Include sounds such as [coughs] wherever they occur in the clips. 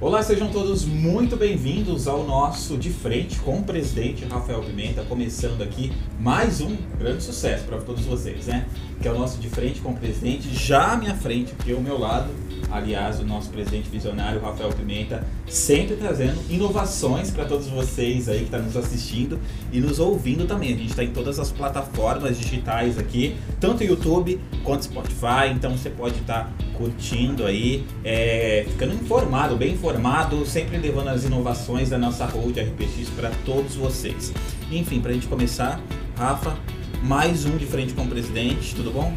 Olá, sejam todos muito bem-vindos ao nosso De Frente com o presidente Rafael Pimenta, começando aqui mais um grande sucesso para todos vocês, né? Que é o nosso De Frente com o presidente, já à minha frente, aqui ao meu lado, aliás, o nosso presidente visionário Rafael Pimenta, sempre trazendo inovações para todos vocês aí que estão tá nos assistindo e nos ouvindo também. A gente está em todas as plataformas digitais aqui, tanto YouTube quanto Spotify, então você pode estar tá curtindo aí, é, ficando informado, bem informado, sempre levando as inovações da nossa Road RPX para todos vocês. Enfim, para a gente começar, Rafa, mais um de frente com o presidente, tudo bom?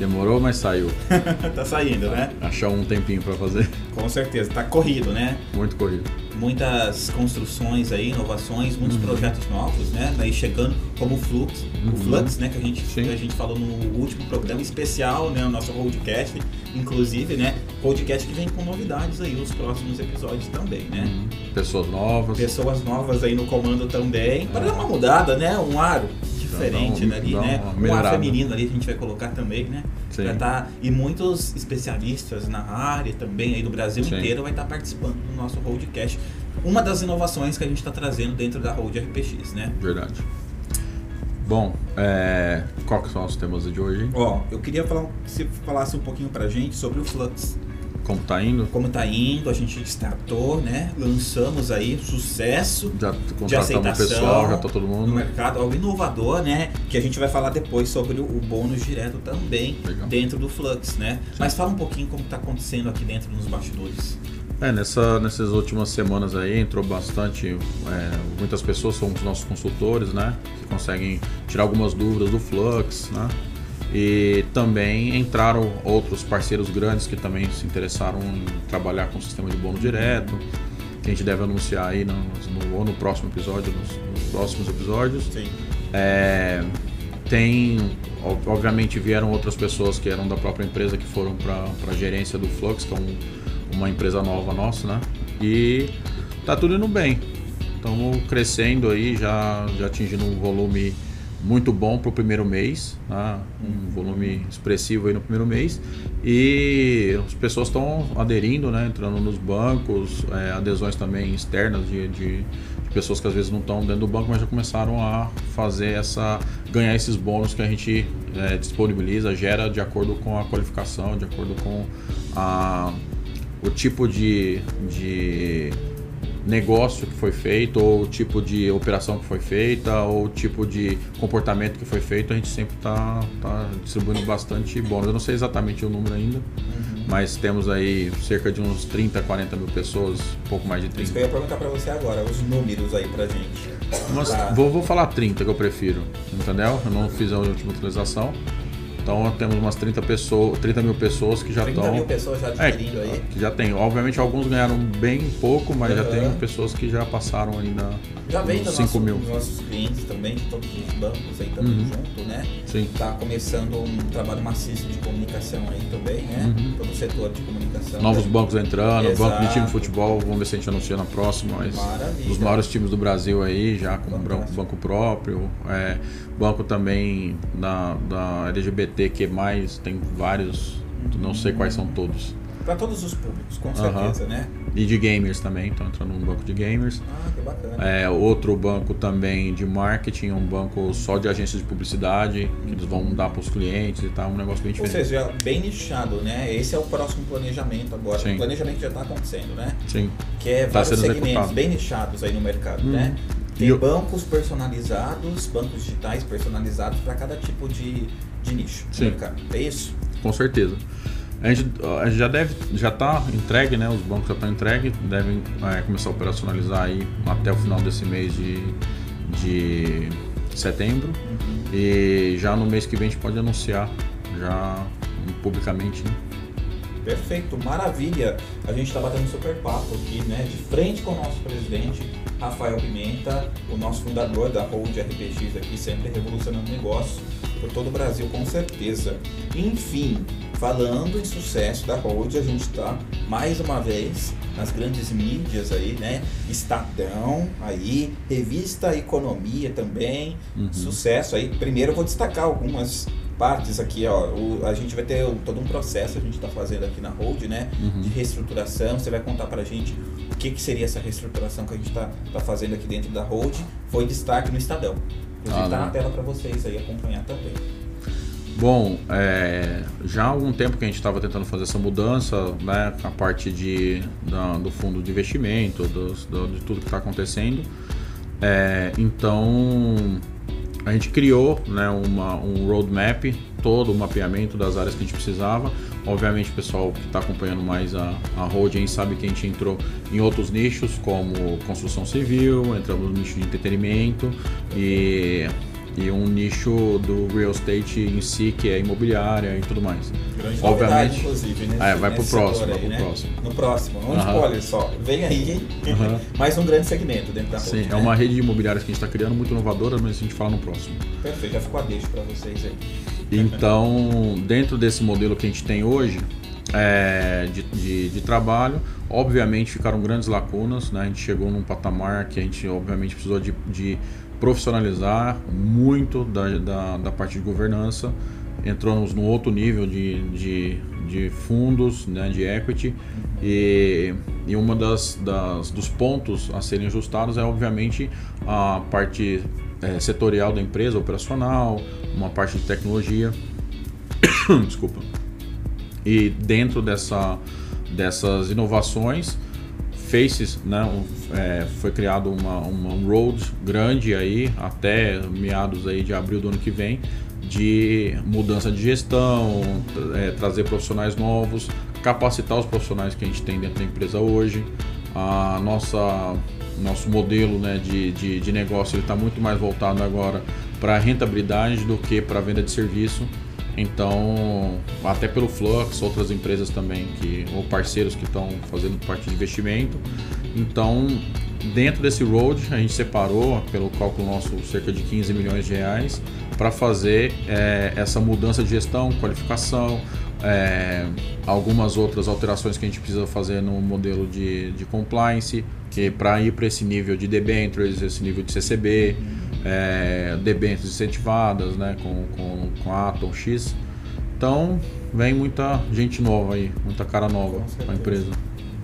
Demorou, mas saiu. [laughs] tá saindo, né? Achou um tempinho para fazer. Com certeza, tá corrido, né? Muito corrido. Muitas construções aí, inovações, muitos uhum. projetos novos, né? Daí chegando como o Flux, uhum. o Flux, né? Que a, gente, que a gente falou no último programa especial, né? O nosso podcast, inclusive, né? Podcast que vem com novidades aí, os próximos episódios também, né? Uhum. Pessoas novas. Pessoas novas aí no comando também. Para dar uma mudada, né? Um aro diferente um, ali, né? Um ar feminino ali a gente vai colocar também, né? Sim. Vai tá, e muitos especialistas na área também aí do Brasil Sim. inteiro vai estar tá participando do nosso Roadcast. Uma das inovações que a gente está trazendo dentro da Road RPX, né? Verdade. Bom, é, qual que são os temas de hoje? Ó, eu queria falar, que você falasse um pouquinho pra gente sobre o Flux. Como tá indo? Como tá indo, a gente startou, né? Lançamos aí sucesso já de aceitação pessoal, já tá todo mundo no mercado, algo inovador, né? Que a gente vai falar depois sobre o bônus direto também Legal. dentro do Flux, né? Sim. Mas fala um pouquinho como tá acontecendo aqui dentro nos bastidores. É, nessa, nessas últimas semanas aí entrou bastante, é, muitas pessoas são os nossos consultores, né? Que conseguem tirar algumas dúvidas do Flux, né? E também entraram outros parceiros grandes que também se interessaram em trabalhar com o sistema de bônus direto, que a gente deve anunciar aí no, no ou no próximo episódio, nos, nos próximos episódios. Sim. É, tem, obviamente, vieram outras pessoas que eram da própria empresa que foram para a gerência do Flux, que é um, uma empresa nova nossa, né? E tá tudo indo bem. Estamos crescendo aí, já, já atingindo um volume muito bom para o primeiro mês, tá? um volume expressivo aí no primeiro mês e as pessoas estão aderindo, né? entrando nos bancos, é, adesões também externas de, de, de, pessoas que às vezes não estão dentro do banco, mas já começaram a fazer essa ganhar esses bônus que a gente é, disponibiliza, gera de acordo com a qualificação, de acordo com a, o tipo de, de negócio que foi feito, ou o tipo de operação que foi feita, ou o tipo de comportamento que foi feito, a gente sempre está tá distribuindo bastante bônus. Eu não sei exatamente o número ainda, uhum. mas temos aí cerca de uns 30, 40 mil pessoas, um pouco mais de 30. Isso que eu ia perguntar para você agora, os números aí pra gente. Mas, vou, vou falar 30 que eu prefiro, entendeu? Eu não fiz a última atualização. Então temos umas 30 pessoas, 30 mil pessoas que já estão. 30 mil pessoas já adquirindo é, aí. Que já tem. Obviamente alguns ganharam bem pouco, mas uhum. já tem pessoas que já passaram aí na. Já vem dos 5 mil. nossos clientes também, de todos os bancos aí também uhum. junto, né? Sim. Tá começando um trabalho maciço de comunicação aí também, né? Uhum. Todo o setor de comunicação. Novos bancos entrando, Exato. banco de time de futebol, vamos ver se a gente anuncia na próxima, mas Maravilha. os maiores times do Brasil aí, já com Fantástico. banco próprio, é, banco também da, da LGBT que mais tem vários, não sei quais são todos. Para todos os públicos, com certeza, né? E de gamers também, então entrando num banco de gamers. Ah, que bacana. É, outro banco também de marketing, um banco só de agências de publicidade, que eles vão dar para os clientes e tal, um negócio bem diferente. Ou seja, bem nichado, né? Esse é o próximo planejamento agora. Sim. O planejamento já está acontecendo, né? Sim. Que é tá vários segmentos executado. bem nichados aí no mercado, hum. né? Tem eu... bancos personalizados, bancos digitais personalizados para cada tipo de, de nicho Sim. É isso? Com certeza. A gente, a gente já deve, já está entregue, né? Os bancos já estão entregues, devem é, começar a operacionalizar aí até o final desse mês de, de setembro. Uhum. E já no mês que vem a gente pode anunciar já publicamente. Né? Perfeito, maravilha. A gente está batendo super papo aqui, né? De frente com o nosso presidente, Rafael Pimenta, o nosso fundador da Hold RPX aqui, sempre revolucionando negócios por todo o Brasil, com certeza. Enfim, falando em sucesso da Hold, a gente está mais uma vez nas grandes mídias aí, né? Estadão aí, revista Economia também, uhum. sucesso aí. Primeiro eu vou destacar algumas partes aqui, ó. O, a gente vai ter todo um processo a gente está fazendo aqui na Hold, né? Uhum. De reestruturação. Você vai contar para a gente o que, que seria essa reestruturação que a gente está tá fazendo aqui dentro da Hold, foi destaque no Estadão. Inclusive está Ah, na né? tela para vocês aí acompanhar também. Bom, é, já há algum tempo que a gente estava tentando fazer essa mudança, né, a parte de, da- do fundo de investimento, dos- do- de tudo que está acontecendo. É, então, a gente criou né, uma, um roadmap, todo o mapeamento das áreas que a gente precisava. Obviamente, o pessoal que está acompanhando mais a, a Holding sabe que a gente entrou em outros nichos, como construção civil, entramos no nicho de entretenimento e, e um nicho do real estate em si, que é imobiliária e tudo mais. Grande Obviamente. inclusive, né? É, vai pro nesse próximo, vai pro né? próximo. No próximo, um Aham. spoiler só. Vem aí, Aham. [laughs] mais um grande segmento dentro da Hold. Sim, é né? uma rede de imobiliárias que a gente está criando, muito inovadora, mas a gente fala no próximo. Perfeito, já ficou a deixa para vocês aí. Então, dentro desse modelo que a gente tem hoje é, de, de, de trabalho, obviamente ficaram grandes lacunas. Né? A gente chegou num patamar que a gente, obviamente, precisou de, de profissionalizar muito da, da, da parte de governança. Entramos num outro nível de, de, de fundos, né, de equity, e, e uma das, das dos pontos a serem ajustados é, obviamente, a parte é, setorial da empresa, operacional, uma parte de tecnologia. [coughs] Desculpa. E dentro dessa, dessas inovações, Faces, né, é, foi criado uma, uma um road grande aí até meados aí de abril do ano que vem de mudança de gestão, é, trazer profissionais novos, capacitar os profissionais que a gente tem dentro da empresa hoje. A nossa nosso modelo né, de, de, de negócio está muito mais voltado agora para rentabilidade do que para venda de serviço. Então, até pelo Flux, outras empresas também que ou parceiros que estão fazendo parte de investimento. Então, dentro desse road, a gente separou, pelo cálculo nosso, cerca de 15 milhões de reais para fazer é, essa mudança de gestão, qualificação, é, algumas outras alterações que a gente precisa fazer no modelo de, de compliance, que para ir para esse nível de debentures, esse nível de CCB, é, debêntures incentivadas, né, com, com, com a Atom X. Então, vem muita gente nova aí, muita cara nova para a empresa.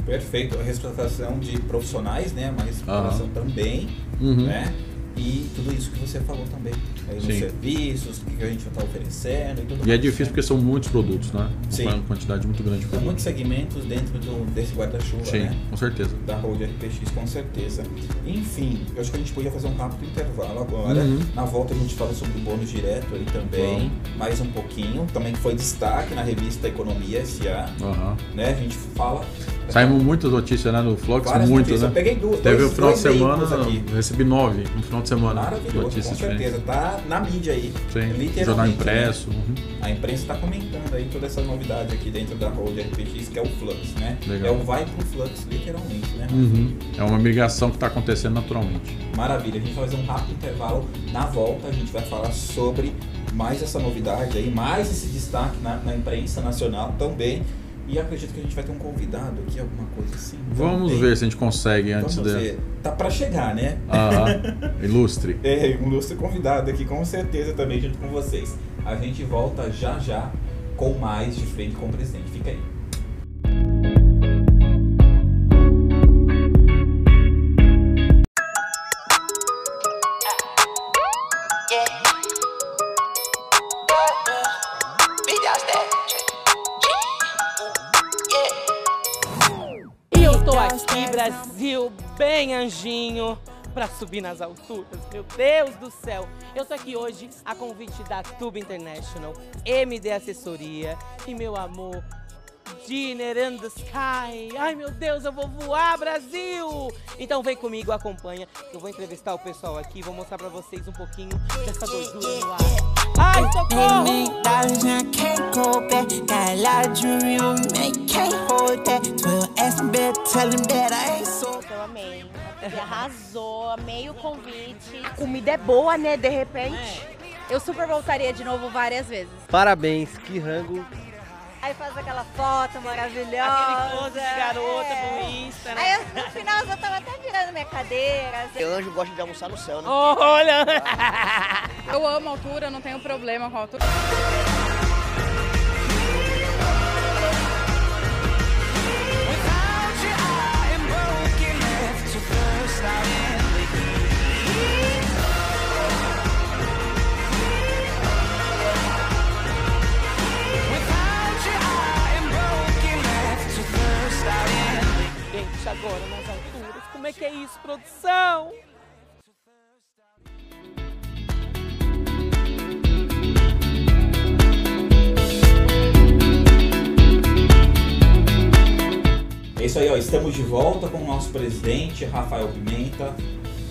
Perfeito, a reestruturação de profissionais, né? Uma reestruturação também, Uhum. né? E tudo isso que você falou também. Aí nos serviços, o que a gente está oferecendo e tudo E é mais, difícil né? porque são muitos produtos, né? Sim. Uma quantidade muito grande de São produtos. muitos segmentos dentro do, desse guarda-chuva, Sim, né? com certeza. Da Road RPX, com certeza. Enfim, eu acho que a gente podia fazer um rápido intervalo agora. Uhum. Na volta a gente fala sobre o bônus direto aí também, mais um pouquinho. Também foi destaque na revista Economia SA, Aham. né? A gente fala. Saímos muitas notícias né, no Flux, Várias muito, notícias. né? Eu peguei duas, Teve dois, o final de semana, aqui. recebi nove no final de semana. Maravilhoso, notícias com certeza. Tá na mídia aí. Sim, Literalmente, jornal né? impresso. uhum. A imprensa está comentando aí toda essa novidade aqui dentro da Road RPX, que é o Flux, né? Legal. É o vai pro Flux, literalmente, né? Uhum. É uma migração que está acontecendo naturalmente. Maravilha, a gente vai fazer um rápido intervalo. Na volta a gente vai falar sobre mais essa novidade aí, mais esse destaque na, na imprensa nacional também. E acredito que a gente vai ter um convidado aqui, alguma coisa assim. Vamos também. ver se a gente consegue antes Vamos de. ver. Tá para chegar, né? Aham. [laughs] Ilustre. É, um ilustre convidado aqui, com certeza, também junto com vocês. A gente volta já já com mais de frente com o presidente. Fica aí. Bem anjinho, pra subir nas alturas. Meu Deus do céu. Eu tô aqui hoje a convite da Tube International, MD Assessoria e meu amor, Dinner in the Sky. Ai, meu Deus, eu vou voar, Brasil! Então vem comigo, acompanha. Eu vou entrevistar o pessoal aqui, vou mostrar pra vocês um pouquinho dessa doidura no ar. Ai, socorro! Dollars and I can't go back. Got a lot of jewelry on me, can't hold that. 12 asking better, tell him that I ain't so. Eu amei. Arrasou, amei o convite. A comida é boa, né? De repente. Eu super voltaria de novo várias vezes. Parabéns, que rango. Aí faz aquela foto maravilhosa. Aquele pose de garota é. no Insta, né? Aí eu, no final eu tava até virando minha cadeira. assim. O anjo gosta de almoçar no céu, né? Olha! Eu amo altura, não tenho problema com altura. Gente, agora nas alturas. Como é que é isso, produção? É isso aí, ó. Estamos de volta com o nosso presidente, Rafael Pimenta,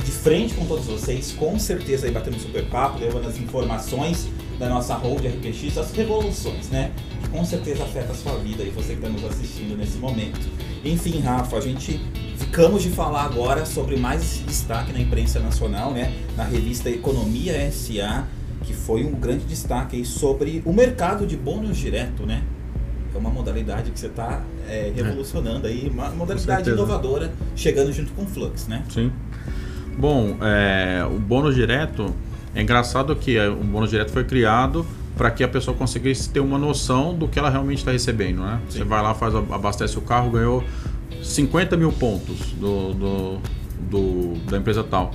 de frente com todos vocês, com certeza aí batendo super papo, levando as informações da nossa Hold RPX, as revoluções, né? Que com certeza afeta a sua vida e você que está nos assistindo nesse momento. Enfim, Rafa, a gente ficamos de falar agora sobre mais esse destaque na imprensa nacional, né? Na revista Economia SA, que foi um grande destaque aí sobre o mercado de bônus direto, né? É uma modalidade que você está revolucionando aí, uma modalidade inovadora, chegando junto com o Flux, né? Sim. Bom, é, o bônus direto é engraçado que é, o bônus direto foi criado para que a pessoa conseguisse ter uma noção do que ela realmente está recebendo, né? Sim. Você vai lá, faz, abastece o carro, ganhou 50 mil pontos do, do, do- da empresa tal.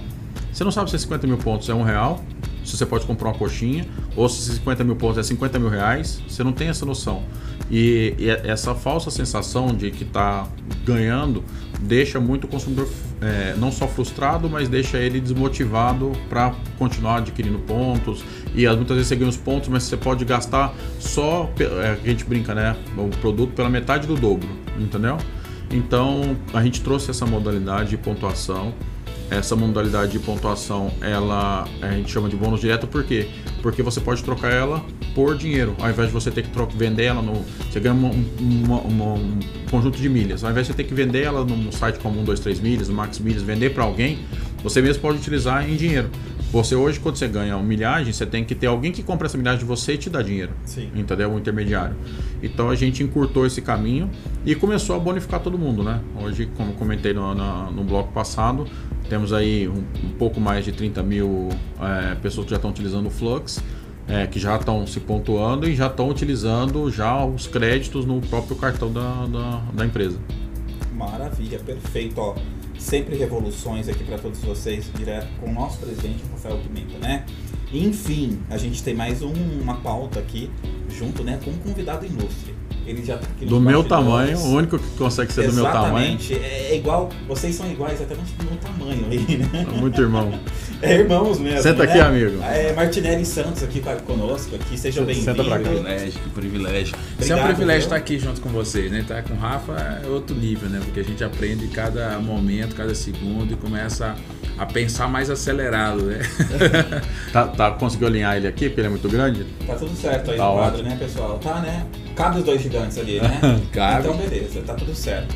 Você não sabe se 50 mil pontos é um real, se você pode comprar uma coxinha, ou se 50 mil pontos é 50 mil reais, você não tem essa noção. E, e essa falsa sensação de que está ganhando deixa muito o consumidor é, não só frustrado, mas deixa ele desmotivado para continuar adquirindo pontos. E muitas vezes você ganha os pontos, mas você pode gastar só, é, a gente brinca, né? O produto pela metade do dobro, entendeu? Então a gente trouxe essa modalidade de pontuação. Essa modalidade de pontuação, ela a gente chama de bônus direto, por quê? Porque você pode trocar ela por dinheiro, ao invés de você ter que trocar, vender ela no. Você ganha uma- uma- uma- um conjunto de milhas, ao invés de você ter que vender ela num site como 1, 2, 3 milhas, no Max Milhas, vender para alguém, você mesmo pode utilizar em dinheiro. Você hoje, quando você ganha uma milhagem, você tem que ter alguém que compra essa milhagem de você e te dá dinheiro. Sim. Entendeu? Um intermediário. Então a gente encurtou esse caminho e começou a bonificar todo mundo, né? Hoje, como comentei no, na- no bloco passado, temos aí um, um pouco mais de 30 mil é, pessoas que já estão utilizando o Flux, é, que já estão se pontuando e já estão utilizando já os créditos no próprio cartão da, da, da empresa. Maravilha, perfeito, ó. Sempre revoluções aqui para todos vocês, direto com o nosso presidente Rafael Pimenta, né? Enfim, a gente tem mais um- uma pauta aqui, junto, né, com um convidado ilustre. Ele já tá Do meu tamanho, o único que consegue ser do meu tamanho. Exatamente, é igual, vocês são iguais até no meu tamanho aí, né? Muito irmão. [laughs] É irmãos mesmo. Senta né? aqui, amigo. É, Martinelli Santos aqui com- conosco, aqui, seja bem-vindo. Senta pra cá. privilégio, que privilégio. Isso é Obrigado, um privilégio estar aqui junto com vocês, né? Estar com o Rafa é outro nível, né? Porque a gente aprende cada momento, cada segundo e começa a pensar mais acelerado, né? [laughs] Tá, tá, conseguiu alinhar ele aqui, porque ele é muito grande? Tá tudo certo aí Tá no quadro, ótimo. né, pessoal? Tá, né? Cabe os dois gigantes ali, né? [laughs] Cabe. Então, beleza, tá tudo certo.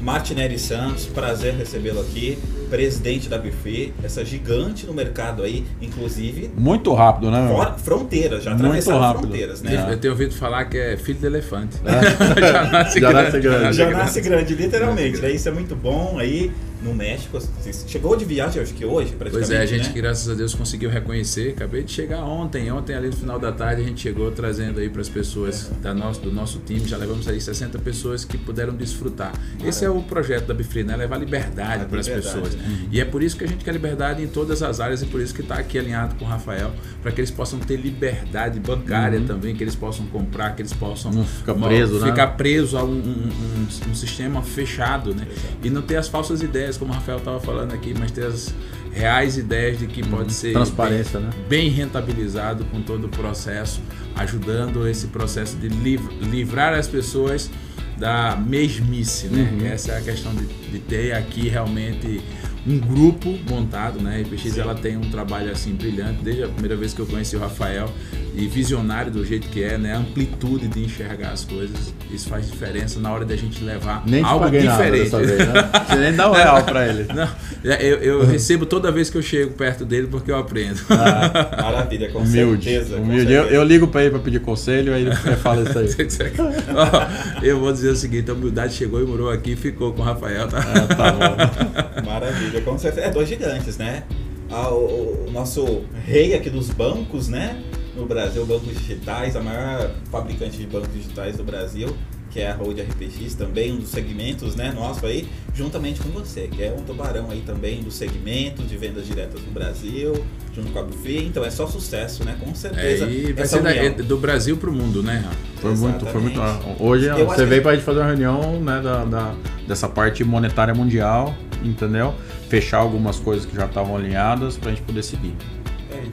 Martinelli Santos, prazer recebê-lo aqui, presidente da Buffet, essa gigante no mercado aí, inclusive Muito rápido, né? fora, fronteiras, já Muito atravessaram rápido. fronteiras, né? Eu tenho ouvido falar que é filho do elefante. [laughs] Já nasce grande. Já nasce grande, literalmente, né? Isso é muito bom aí no México. Você chegou de viagem, acho que hoje, praticamente, Pois é, a gente, né? graças a Deus, conseguiu reconhecer. Acabei de chegar ontem. Ontem, ali no final da tarde, a gente chegou trazendo aí para as pessoas da nosso, do nosso time. Já levamos aí 60 pessoas que puderam desfrutar. Esse é o projeto da Bifree, né? Levar liberdade para as pessoas. né? E é por isso que a gente quer liberdade em todas as áreas e por isso que está aqui alinhado com o Rafael, para que eles possam ter liberdade bancária também, que eles possam comprar, que eles possam Não ficar preso, né? ficar preso a um, um- um- um sistema fechado, né? E não ter as falsas ideias, como o Rafael estava falando aqui, mas ter as reais ideias de que pode ser Transparência, bem, né? bem rentabilizado com todo o processo, ajudando esse processo de liv- livrar as pessoas da mesmice, né? Uhum. Essa é a questão de, de ter aqui realmente um grupo montado, né? A IPX ela tem um trabalho assim brilhante desde a primeira vez que eu conheci o Rafael e visionário do jeito que é, né? A amplitude de enxergar as coisas, isso faz diferença na hora da gente levar Nem algo diferente. nada dessa vez, né? [laughs] Você nem dá um real pra ele. Não, eu, eu [laughs] recebo toda vez que eu chego perto dele porque eu aprendo. Maravilha, com Humilde. certeza. com humilde. Eu, certeza. eu ligo pra ele pra pedir conselho, aí ele fala isso aí. [laughs] Eu vou dizer o seguinte: a humildade chegou e morou aqui e ficou com o Rafael, tá? Ah, tá bom. Maravilha, com certeza. É, dois gigantes, né? Ah, o, o nosso rei aqui dos bancos, né? No Brasil, bancos digitais, a maior fabricante de bancos digitais do Brasil, que é a Road RPX, também um dos segmentos, né, nosso aí, juntamente com você, que é um tubarão aí também dos segmentos de vendas diretas no Brasil, junto com a Buffet, então é só sucesso, né, com É, certeza. e vai essa ser da- união. é do Brasil pro mundo, né? Foi muito, foi muito. Hoje Eu você que- veio pra gente fazer uma reunião né, da, da- dessa parte monetária mundial, entendeu? Fechar algumas coisas que já estavam alinhadas pra gente poder seguir.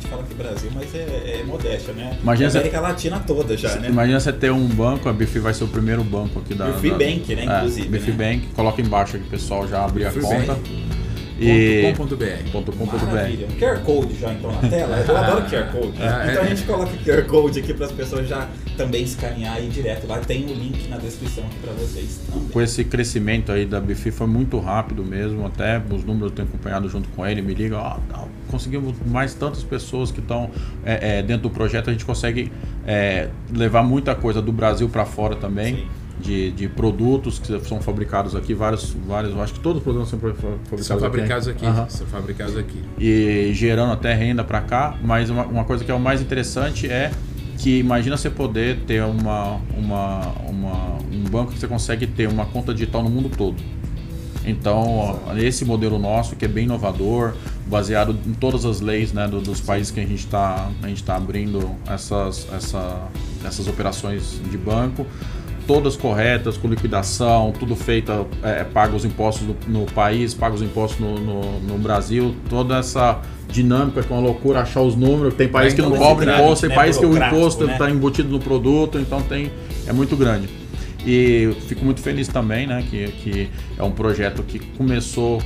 É, a gente fala que Brasil, mas é, é modéstia, né? Imagina É você- América Latina toda já, né? Imagina você ter um banco, a Bifi vai ser o primeiro banco aqui da. Bifi da- Bank, né, É, inclusive, Bifi né? Bank, coloca embaixo aqui, pessoal, já abrir a conta. Bank. E. .com.br. QR Code já então na tela. Eu adoro QR Code. Ah, Então é. a gente coloca QR Code aqui para as pessoas já também escanear aí direto lá. Tem o link na descrição aqui para vocês também. Com esse crescimento aí da Bifi foi muito rápido mesmo, até os números eu tenho acompanhado junto com ele, me liga, ó, tá, conseguimos mais tantas pessoas que estão é, é, dentro do projeto, a gente consegue é, levar muita coisa do Brasil para fora também. Sim. De, de produtos que são fabricados aqui, vários, vários, acho que todos os produtos são fa- fabricados São fabricados aqui. Aham. São fabricados aqui. e gerando até renda para cá. Mas uma, uma coisa que é o mais interessante é que imagina você poder ter uma, uma, uma- um banco que você consegue ter uma conta digital no mundo todo. Então, ó, esse modelo nosso, que é bem inovador, baseado em todas as leis né, do- dos países que a gente está tá abrindo essas, essa, essas operações de banco, todas corretas, com liquidação, tudo feita, é, paga os impostos no, no país, paga os impostos no, no, no Brasil, toda essa dinâmica que é uma loucura achar os números, tem país que não cobra imposto, tem país né, que o burocrático, imposto né? está embutido no produto, então tem é muito grande. E fico muito feliz também, né, que, que é um projeto que começou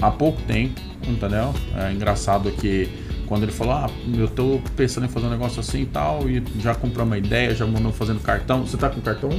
há pouco tempo, entendeu? É engraçado que quando ele falou, ah, eu tô pensando em fazer um negócio assim e tal, e já compramos uma ideia, já mandamos fazendo cartão. Você tá com cartão?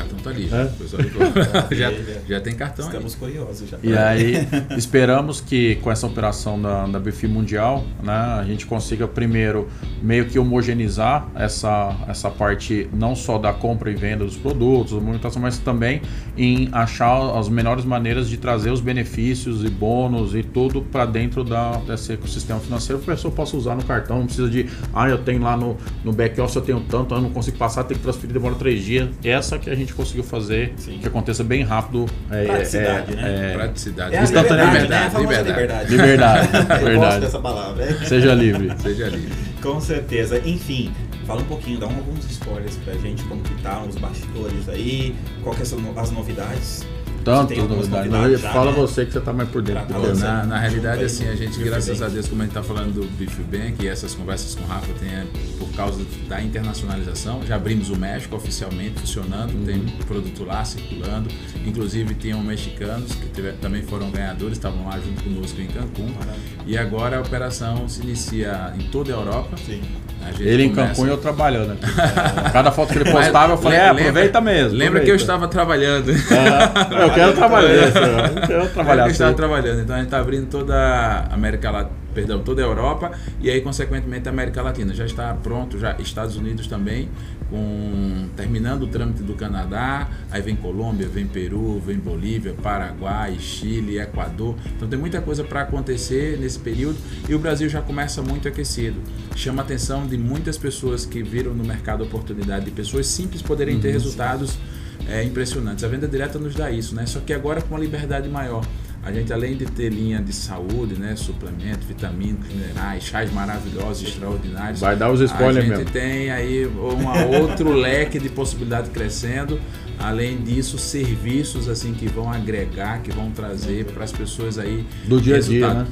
O cartão tá ali. É? O pessoal ligou. [laughs] já, já tem cartão aí. Estamos curiosos já. E aí, esperamos que com essa operação da, da Bifi Mundial, né, a gente consiga primeiro meio que homogeneizar essa, essa parte não só da compra e venda dos produtos, da movimentação, mas também em achar as melhores maneiras de trazer os benefícios e bônus e tudo para dentro da, desse ecossistema financeiro que a pessoa possa usar no cartão. Não precisa de, ah, eu tenho lá no, no back-office, eu tenho tanto, eu não consigo passar, tem que transferir, demora três dias. Essa que a gente conseguiu fazer, Sim. que aconteça bem rápido. É, Praticidade, é, né? é, Praticidade. É Instantaneamente. liberdade, né? Liberdade. liberdade. Liberdade, [laughs] Eu gosto dessa palavra. é. Seja livre. [laughs] Seja livre. Com certeza. Enfim, fala um pouquinho, dá alguns spoilers pra gente, como que tá os bastidores aí, qual que são as novidades. Novidades já, Fala né? você que você tá mais por dentro Pra né? Na, na realidade, assim, a gente, graças a. Deus, como a gente tá falando do Beef Bank e essas conversas com o Rafa, tem é, por causa da internacionalização. Já abrimos o México oficialmente funcionando, Uhum. tem produto lá circulando. Inclusive, tinham mexicanos que tiver- também foram ganhadores, estavam lá junto conosco em Cancún. E agora a operação se inicia em toda a Europa. Sim. Ele em Cancún e eu trabalhando aqui. [laughs] Cada foto que ele postava, eu falei, é, aproveita mesmo. Lembra que eu estava trabalhando. Ah, eu quero trabalhar. Eu quero Trabalhar que estava trabalhando. Então a gente está abrindo toda a América Latina, perdão, toda a Europa e aí consequentemente a América Latina já está pronto, já Estados Unidos também, com terminando o trâmite do Canadá, aí vem Colômbia, vem Peru, vem Bolívia, Paraguai, Chile, Equador. Então tem muita coisa para acontecer nesse período e o Brasil já começa muito aquecido. Chama a atenção de muitas pessoas que viram no mercado a oportunidade de pessoas simples poderem ter resultados é, impressionantes. A venda direta nos dá isso, né? Só que agora com uma liberdade maior. A gente, além de ter linha de saúde, né? Suplementos, vitamínicos, minerais, chás maravilhosos, extraordinários. Vai dar os spoilers A gente mesmo. tem aí um outro [laughs] leque de possibilidade crescendo. Além disso, serviços assim que vão agregar, que vão trazer para as pessoas aí Do dia a dia, né?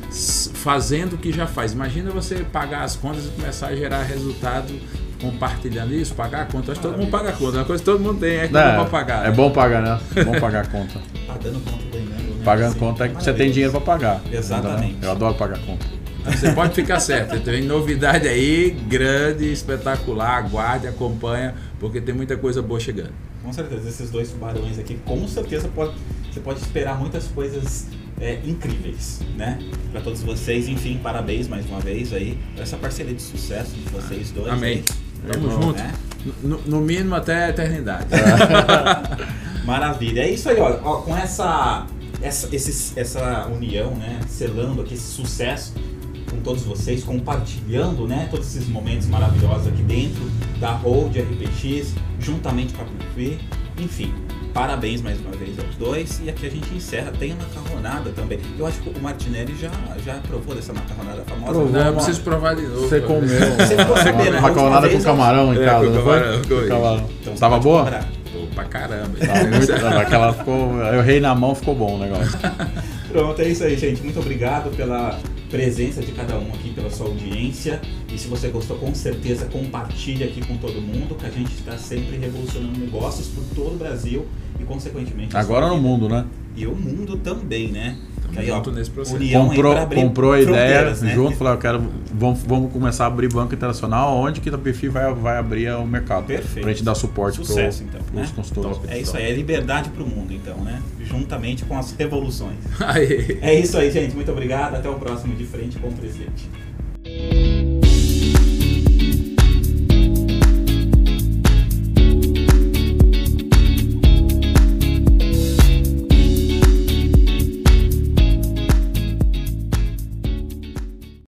Fazendo o que já faz. Imagina você pagar as contas e começar a gerar resultado compartilhando isso, pagar a conta. Acho que todo mundo paga a conta. É uma coisa que todo mundo tem, é conta para pagar. É bom pagar, né? É bom pagar a conta. Pagando conta ganhando. Né? Pagando Assim, conta é que você tem dinheiro pra pagar. Exatamente. Eu adoro pagar conta. Você pode ficar certo. Tem novidade aí, grande, espetacular. Aguarde, acompanha, porque tem muita coisa boa chegando. Com certeza, esses dois tubarões aqui, com certeza pode, você pode esperar muitas coisas é, incríveis, né? Para todos vocês, enfim, parabéns mais uma vez aí por essa parceria de sucesso de vocês dois. Amém. aí, Tamo junto. né? No, no mínimo até a eternidade. [laughs] Maravilha. É isso aí, ó. Ó, com essa, essa, esses- essa união, né? Selando aqui esse sucesso com todos vocês, compartilhando, né? Todos esses momentos maravilhosos aqui dentro da Hold RPX, juntamente com a Buffet. Enfim, Parabéns mais uma vez aos dois. E aqui a gente encerra. Tem a macarronada também. Eu acho que o Martinelli já, já provou dessa macarronada famosa. Provou, Não, eu preciso provar de novo. Você comeu. Você ficou sabendo, né? Macarronada com camarão em É, casa, com não foi? com- Camarão. Então Tava boa? cobrar. Pra caramba. [laughs] Tava muito, aquela ficou, eu rei na mão, ficou bom o negócio. [laughs] Pronto, é isso aí, gente. Muito obrigado pela presença de cada um aqui, pela sua audiência. E se você gostou, com certeza compartilhe aqui com todo mundo, que a gente está sempre revolucionando negócios por todo o Brasil e, consequentemente, Agora no mundo, né? E o mundo também, né? Aí, ó, junto nesse processo. união aí comprou, comprou a ideia né? junto, falou, eu quero, vamos, vamos começar a abrir banco internacional, onde que a BFI vai, vai abrir o mercado. Perfeito. Pra gente dar suporte Sucesso, pro, então, pros né? consultores. Top. É isso aí, é liberdade pro mundo, então, né? Juntamente com as revoluções. [laughs] Aê. É isso aí, gente. Muito obrigado. Até o próximo De Frente com o Presidente.